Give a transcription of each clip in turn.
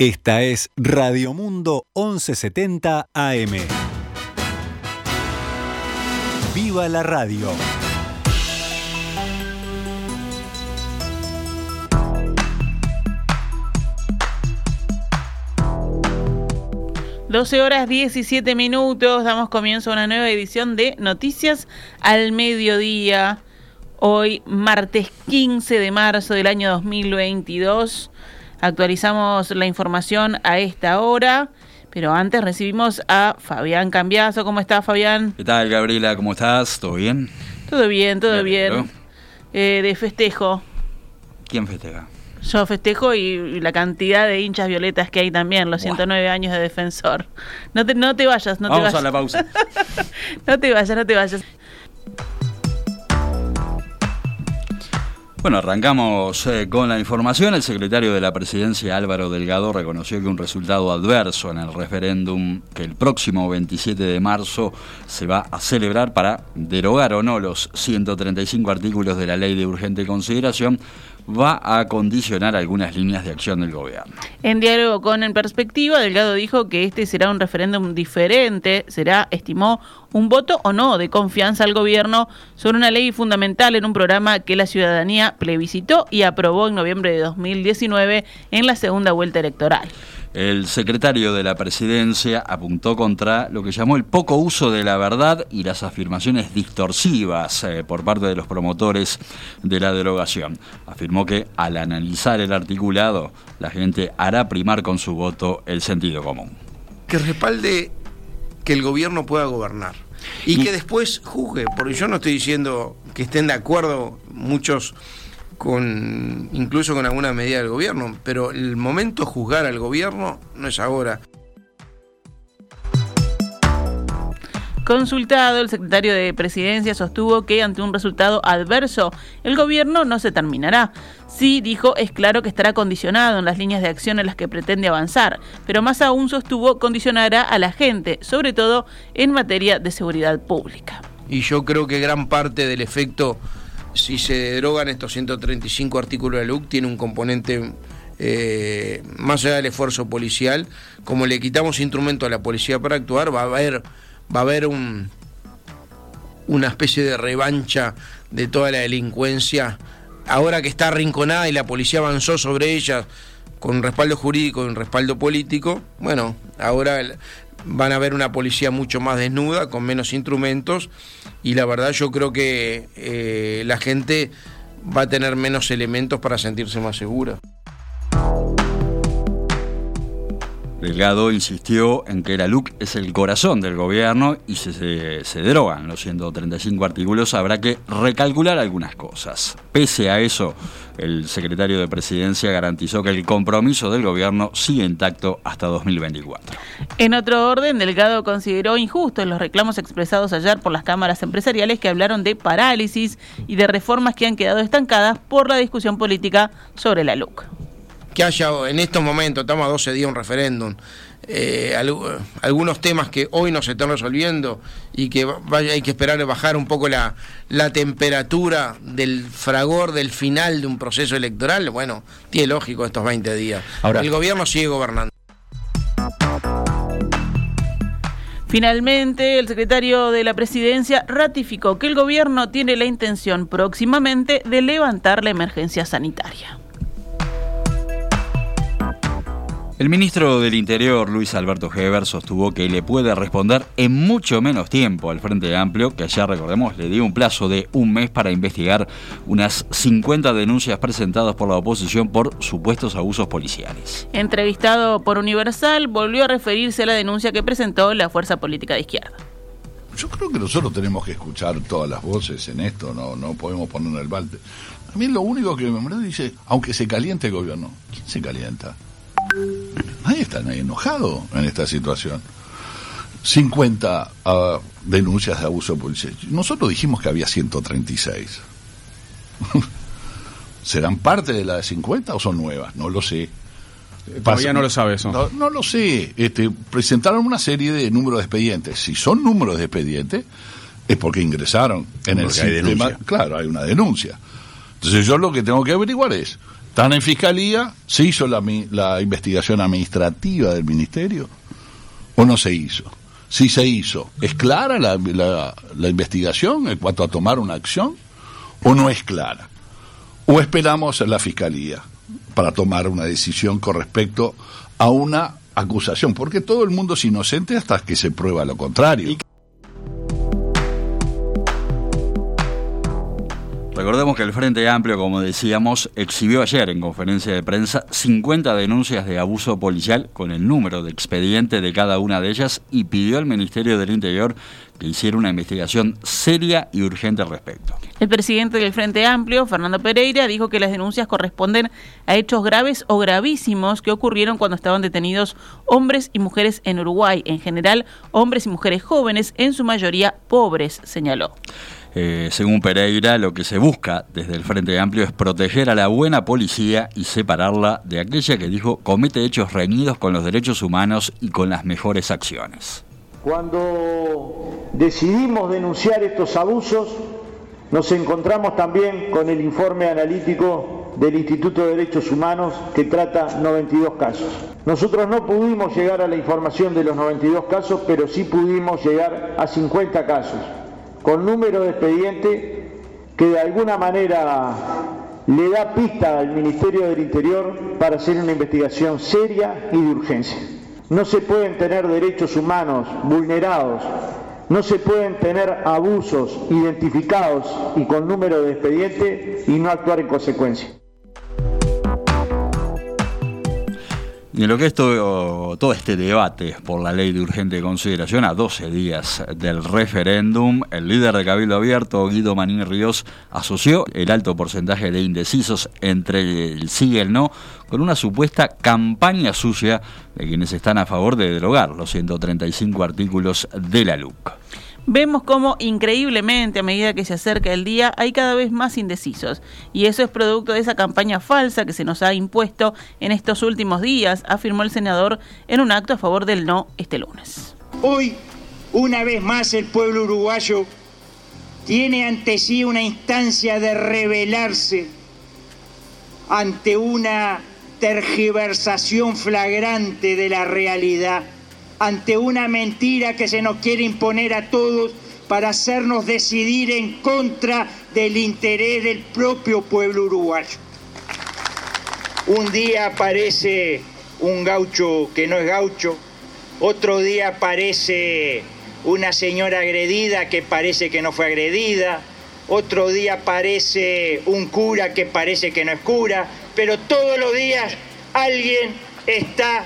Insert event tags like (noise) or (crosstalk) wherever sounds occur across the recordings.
Esta es Radio Mundo 1170 AM. ¡Viva la radio! Doce horas 17 minutos, damos comienzo a una nueva edición de Noticias al Mediodía. Hoy, martes 15 de marzo del año 2022. Actualizamos la información a esta hora. Pero antes recibimos a Fabián Cambiazo. ¿Cómo estás, Fabián? ¿Qué tal, Gabriela? ¿Cómo estás? ¿Todo bien? Todo bien, todo bien. Eh, de festejo. ¿Quién festeja? Yo festejo y, la cantidad de hinchas violetas que hay también, los 109 años de defensor. No te, no te vayas, no Vamos te vayas. a la pausa. (laughs) no te vayas, no te vayas. Bueno, arrancamos eh, con la información. El secretario de la presidencia Álvaro Delgado reconoció que un resultado adverso en el referéndum que el próximo 27 de marzo se va a celebrar para derogar o no los 135 artículos de la ley de urgente consideración va a condicionar algunas líneas de acción del gobierno. En diálogo con En Perspectiva, Delgado dijo que este será un referéndum diferente, será, estimó, un voto o no de confianza al gobierno sobre una ley fundamental en un programa que la ciudadanía plebiscitó y aprobó en noviembre de 2019 en la segunda vuelta electoral. El secretario de la presidencia apuntó contra lo que llamó el poco uso de la verdad y las afirmaciones distorsivas eh, por parte de los promotores de la derogación. Afirmó que al analizar el articulado, la gente hará primar con su voto el sentido común. Que respalde que el gobierno pueda gobernar y, y que después juzgue, porque yo no estoy diciendo que estén de acuerdo muchos con incluso con alguna medida del gobierno, pero el momento de juzgar al gobierno no es ahora. Consultado, el secretario de Presidencia sostuvo que ante un resultado adverso, el gobierno no se terminará. Sí, dijo, es claro que estará condicionado en las líneas de acción en las que pretende avanzar, pero más aún sostuvo condicionará a la gente, sobre todo en materia de seguridad pública. Y yo creo que gran parte del efecto, si se derogan estos 135 artículos de la LUC, tiene un componente eh, más allá del esfuerzo policial. Como le quitamos instrumento a la policía para actuar, va a haber va a haber un, una especie de revancha de toda la delincuencia. Ahora que está arrinconada y la policía avanzó sobre ella con un respaldo jurídico y un respaldo político, bueno, ahora van a ver una policía mucho más desnuda, con menos instrumentos, y la verdad yo creo que eh, la gente va a tener menos elementos para sentirse más segura. Delgado insistió en que la LUC es el corazón del gobierno y si se, se, derogan los 135 artículos habrá que recalcular algunas cosas. Pese a eso, el secretario de Presidencia garantizó que el compromiso del gobierno sigue intacto hasta 2024. En otro orden, Delgado consideró injustos los reclamos expresados ayer por las cámaras empresariales que hablaron de parálisis y de reformas que han quedado estancadas por la discusión política sobre la LUC que haya en estos momentos, estamos a 12 días un referéndum, eh, algunos temas que hoy no se están resolviendo y que vaya, hay que esperar a bajar un poco la, la temperatura del fragor del final de un proceso electoral, bueno, tiene lógico estos 20 días. Ahora, el gobierno sigue gobernando. Finalmente, el secretario de la presidencia ratificó que el gobierno tiene la intención próximamente de levantar la emergencia sanitaria. El ministro del Interior, Luis Alberto Heber, sostuvo que le puede responder en mucho menos tiempo al Frente Amplio, que ya recordemos le dio un plazo de un mes para investigar unas 50 denuncias presentadas por la oposición por supuestos abusos policiales. Entrevistado por Universal, volvió a referirse a la denuncia que presentó la fuerza política de izquierda. Yo creo que nosotros tenemos que escuchar todas las voces en esto, no, no podemos poner el balde. A mí lo único que me dice, aunque se caliente el gobierno, ¿quién se calienta? Nadie está nadie enojado en esta situación. 50 uh, denuncias de abuso policial. Nosotros dijimos que había 136. (laughs) ¿Serán parte de la de 50 o son nuevas? No lo sé. Todavía no lo sabe eso. No, no, lo sé. Este, presentaron una serie de números de expedientes. Si son números de expedientes, es porque ingresaron en porque el sistema. Hay claro, hay una denuncia. Entonces yo lo que tengo que averiguar es, Están en fiscalía, ¿se hizo la, la investigación administrativa del ministerio o no se hizo? Si se hizo, ¿es clara la, la, investigación en cuanto a tomar una acción o no es clara? ¿O esperamos a la fiscalía para tomar una decisión con respecto a una acusación? Porque todo el mundo es inocente hasta que se prueba lo contrario. Recordemos que el Frente Amplio, como decíamos, exhibió ayer en conferencia de prensa 50 denuncias de abuso policial con el número de expediente de cada una de ellas y pidió al Ministerio del Interior que hiciera una investigación seria y urgente al respecto. El presidente del Frente Amplio, Fernando Pereira, dijo que las denuncias corresponden a hechos graves o gravísimos que ocurrieron cuando estaban detenidos hombres y mujeres en Uruguay, en general hombres y mujeres jóvenes, en su mayoría pobres, señaló. Eh, según Pereira, lo que se busca desde el Frente Amplio es proteger a la buena policía y separarla de aquella que dijo comete hechos reñidos con los derechos humanos y con las mejores acciones. Cuando decidimos denunciar estos abusos, nos encontramos también con el informe analítico del Instituto de Derechos Humanos que trata 92 casos. Nosotros no pudimos llegar a la información de los 92 casos, pero sí pudimos llegar a 50 casos con número de expediente que de alguna manera le da pista al Ministerio del Interior para hacer una investigación seria y de urgencia. No se pueden tener derechos humanos vulnerados, no se pueden tener abusos identificados y con número de expediente y no actuar en consecuencia. Y en lo que es todo, este debate por la ley de urgente consideración, a 12 días del referéndum, el líder de Cabildo Abierto, Guido Manín Ríos, asoció el alto porcentaje de indecisos entre el sí y el no con una supuesta campaña sucia de quienes están a favor de derogar los 135 artículos de la LUC vemos cómo increíblemente a medida que se acerca el día hay cada vez más indecisos. Y eso es producto de esa campaña falsa que se nos ha impuesto en estos últimos días, afirmó el senador en un acto a favor del no este lunes. Hoy, una vez más, el pueblo uruguayo tiene ante sí una instancia de rebelarse ante una tergiversación flagrante de la realidad ante una mentira que se nos quiere imponer a todos para hacernos decidir en contra del interés del propio pueblo uruguayo. Un día aparece un gaucho que no es gaucho, otro día aparece una señora agredida que parece que no fue agredida, otro día aparece un cura que parece que no es cura, pero todos los días alguien está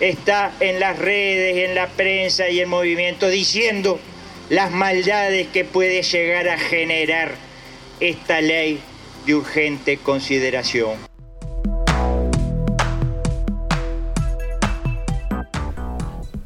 está en las redes, en la prensa y en movimiento diciendo las maldades que puede llegar a generar esta ley de urgente consideración.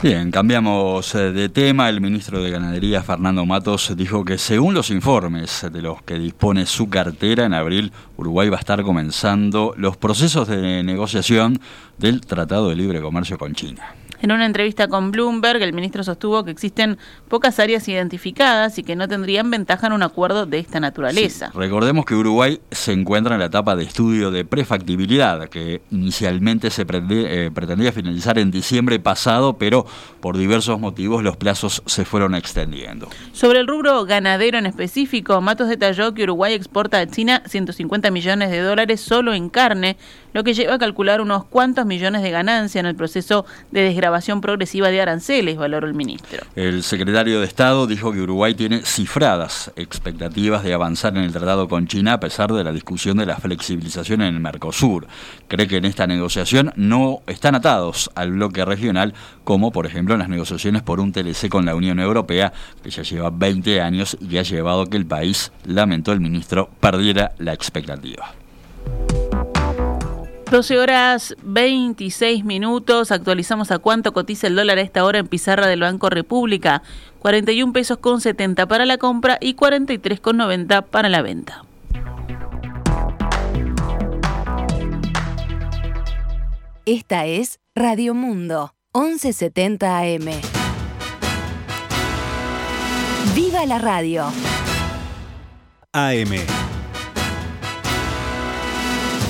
Bien, cambiamos eh, de tema. El ministro de Ganadería, Fernando Matos, dijo que según los informes de los que dispone su cartera, en abril Uruguay va a estar comenzando los procesos de negociación del Tratado de Libre Comercio con China. En una entrevista con Bloomberg, el ministro sostuvo que existen pocas áreas identificadas y que no tendrían ventaja en un acuerdo de esta naturaleza. Recordemos que Uruguay se encuentra en la etapa de estudio de prefactibilidad, que inicialmente se eh, pretendía finalizar en diciembre pasado, pero por diversos motivos los plazos se fueron extendiendo. Sobre el rubro ganadero en específico, Matos detalló que Uruguay exporta a China 150 millones de dólares solo en carne, lo que lleva a calcular unos cuantos millones de ganancia en el proceso de desgrabación progresiva de aranceles, valoró el ministro. El secretario de Estado dijo que Uruguay tiene cifradas expectativas de avanzar en el tratado con China a pesar de la discusión de la flexibilización en el Mercosur. Cree que en esta negociación no están atados al bloque regional, como por ejemplo en las negociaciones por un TLC con la Unión Europea, que ya lleva 20 años y que ha llevado que el país, lamentó el ministro, perdiera la expectativa. 12 horas 26 minutos. Actualizamos a cuánto cotiza el dólar a esta hora en pizarra del Banco República. 41 pesos con 70 para la compra y 43 con 90 para la venta. Esta es Radio Mundo, 1170 AM. ¡Viva la radio! AM.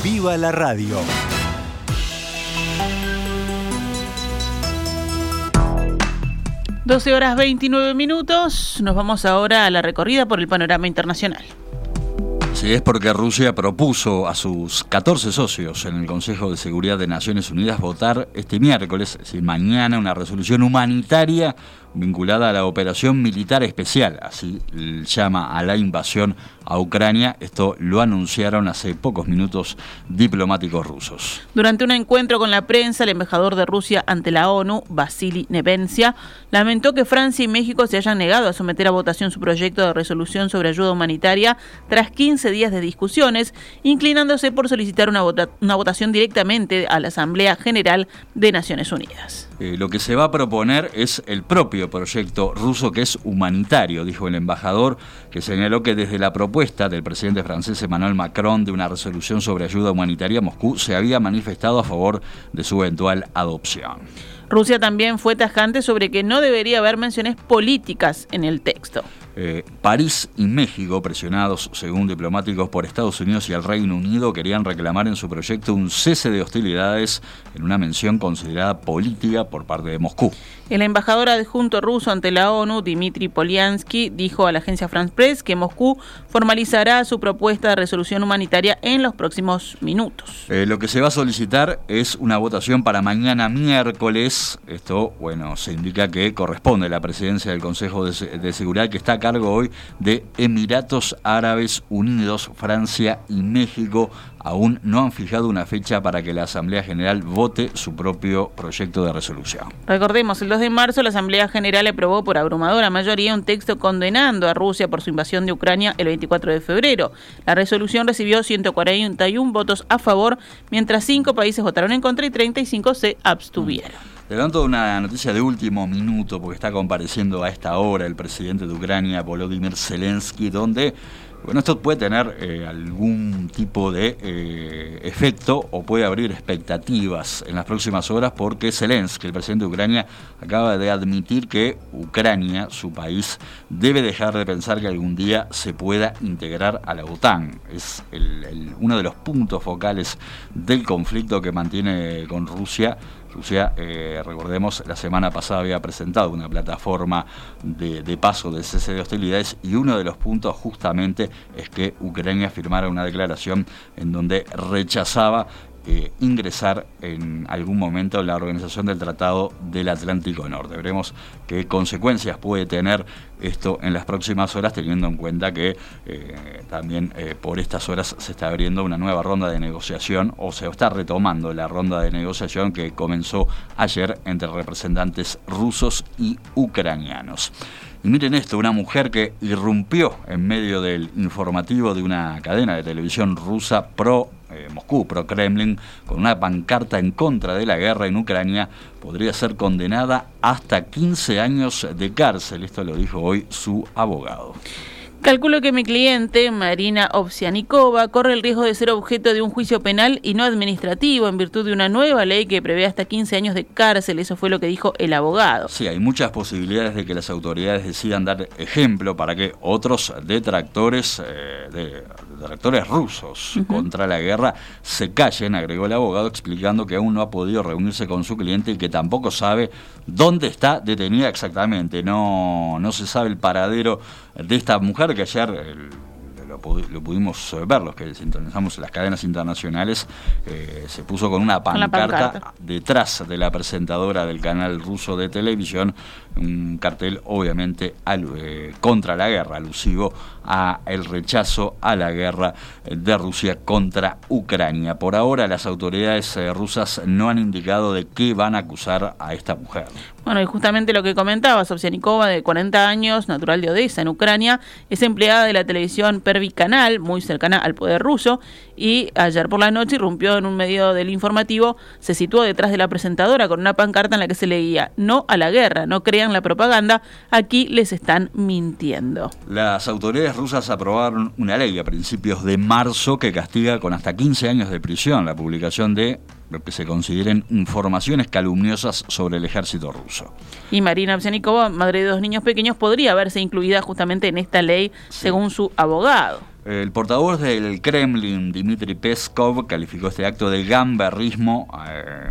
Viva la radio. Doce horas 29 minutos. Nos vamos ahora a la recorrida por el panorama internacional. Sí, es porque Rusia propuso a sus 14 socios en el Consejo de Seguridad de Naciones Unidas votar este miércoles, es decir, mañana, una resolución humanitaria vinculada a la operación militar especial, así llama a la invasión a Ucrania. Esto lo anunciaron hace pocos minutos diplomáticos rusos. Durante un encuentro con la prensa, el embajador de Rusia ante la ONU, Vasily Nevencia, lamentó que Francia y México se hayan negado a someter a votación su proyecto de resolución sobre ayuda humanitaria tras 15 días de discusiones, inclinándose por solicitar una, una votación directamente a la Asamblea General de Naciones Unidas. Eh, lo que se va a proponer es el propio proyecto ruso que es humanitario, dijo el embajador, que señaló que desde la propuesta del presidente francés Emmanuel Macron de una resolución sobre ayuda humanitaria, Moscú se había manifestado a favor de su eventual adopción. Rusia también fue tajante sobre que no debería haber menciones políticas en el texto. Eh, París y México, presionados, según diplomáticos, por Estados Unidos y el Reino Unido, querían reclamar en su proyecto un cese de hostilidades en una mención considerada política por parte de Moscú. El embajador adjunto ruso ante la ONU, Dmitry Polyansky, dijo a la agencia France Press que Moscú formalizará su propuesta de resolución humanitaria en los próximos minutos. Eh, lo que se va a solicitar es una votación para mañana miércoles. Esto, bueno, se indica que corresponde a la presidencia del Consejo de, de Seguridad que está acá hoy de Emiratos Árabes Unidos, Francia y México. Aún no han fijado una fecha para que la Asamblea General vote su propio proyecto de resolución. Recordemos, el 2 de marzo la Asamblea General aprobó por abrumadora mayoría un texto condenando a Rusia por su invasión de Ucrania el 24 de febrero. La resolución recibió 141 votos a favor, mientras cinco países votaron en contra y 35 se abstuvieron. Levanto una noticia de último minuto, porque está compareciendo a esta hora el presidente de Ucrania, Volodymyr Zelensky, donde bueno, esto puede tener eh, algún tipo de eh, efecto o puede abrir expectativas en las próximas horas porque Zelensky, el presidente de Ucrania, acaba de admitir que Ucrania, su país, debe dejar de pensar que algún día se pueda integrar a la OTAN. Es uno de los puntos focales del conflicto que mantiene con Rusia Rusia, eh, recordemos, la semana pasada había presentado una plataforma de, de, paso de cese de hostilidades y uno de los puntos justamente es que Ucrania firmara una declaración en donde rechazaba ingresar en algún momento en la organización del Tratado del Atlántico Norte. Veremos qué consecuencias puede tener esto en las próximas horas, teniendo en cuenta que eh, también eh, por estas horas se está abriendo una nueva ronda de negociación o se está retomando la ronda de negociación que comenzó ayer entre representantes rusos y ucranianos. Y miren esto, una mujer que irrumpió en medio del informativo de una cadena de televisión rusa pro eh, Moscú, pro-Kremlin, con una pancarta en contra de la guerra en Ucrania, podría ser condenada hasta 15 años de cárcel. Esto lo dijo hoy su abogado. Calculo que mi cliente, Marina Ovsianikova, corre el riesgo de ser objeto de un juicio penal y no administrativo en virtud de una nueva ley que prevé hasta 15 años de cárcel. Eso fue lo que dijo el abogado. Sí, hay muchas posibilidades de que las autoridades decidan dar ejemplo para que otros detractores, eh, de, detractores rusos contra la guerra se callen, agregó el abogado, explicando que aún no ha podido reunirse con su cliente y que tampoco sabe dónde está detenida exactamente. No, no se sabe el paradero de esta mujer que ayer lo, pudimos ver, los que sintonizamos las cadenas internacionales, eh, se puso con una pancarta, detrás de la presentadora del canal ruso de televisión, un cartel obviamente eh, contra la guerra, alusivo a el rechazo a la guerra de Rusia contra Ucrania. Por ahora las autoridades eh, rusas no han indicado de qué van a acusar a esta mujer. Bueno, y justamente lo que comentaba, Sobsianikova, de 40 años, natural de Odessa, en Ucrania, es empleada de la televisión Pervi Canal, muy cercana al poder ruso, y ayer por la noche irrumpió en un medio del informativo, se situó detrás de la presentadora con una pancarta en la que se leía, no a la guerra, no crean la propaganda, aquí les están mintiendo. Las autoridades rusas aprobaron una ley a principios de marzo que castiga con hasta 15 años de prisión la publicación de que se consideren informaciones calumniosas sobre el ejército ruso. Y Marina Ovsianikova, madre de dos niños pequeños, podría verse incluida justamente en esta ley, según su abogado. El portavoz del Kremlin, Dmitry Peskov, calificó este acto de gamberrismo. Eh,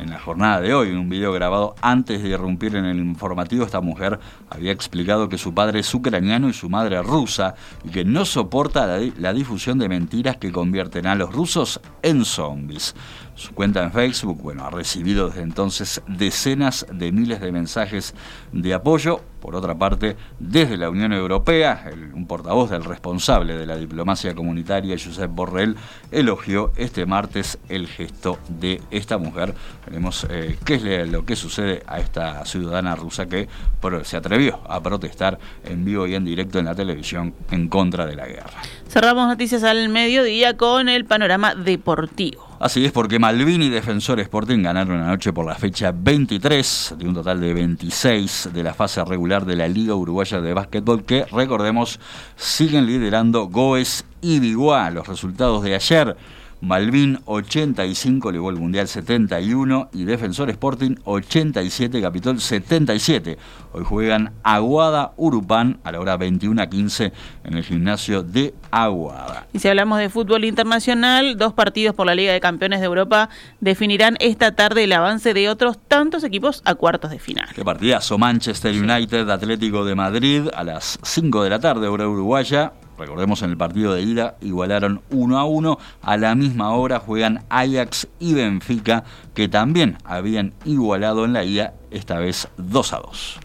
en la jornada de hoy, en un video grabado antes de irrumpir en el informativo, esta mujer había explicado que su padre es ucraniano y su madre rusa y que no soporta la, difusión de mentiras que convierten a los rusos en zombies. Su cuenta en Facebook, bueno, ha recibido desde entonces decenas de miles de mensajes de apoyo. Por otra parte, desde la Unión Europea, un portavoz del responsable de la diplomacia comunitaria, Josep Borrell, elogió este martes el gesto de esta mujer. Veremos eh, qué es lo que sucede a esta ciudadana rusa que se atrevió a protestar en vivo y en directo en la televisión en contra de la guerra. Cerramos noticias al mediodía con el panorama deportivo. Así es porque Malvin y Defensor Sporting ganaron anoche por la fecha 23 de un total de 26 de la fase regular de la Liga Uruguaya de Básquetbol que, recordemos, siguen liderando Goes y Biguá. Los resultados de ayer Malvin 85, le el Mundial 71 y Defensor Sporting 87, Capitol 77. Hoy juegan Aguada Urupán a la hora 21 a 15 en el gimnasio de Aguada. Y si hablamos de fútbol internacional, dos partidos por la Liga de Campeones de Europa definirán esta tarde el avance de otros tantos equipos a cuartos de final. Qué partidazo, Manchester United, Atlético de Madrid a las 5 de la tarde, hora uruguaya. Recordemos en el partido de ida igualaron 1 a 1. A la misma hora juegan Ajax y Benfica, que también habían igualado en la ida, esta vez 2 a 2.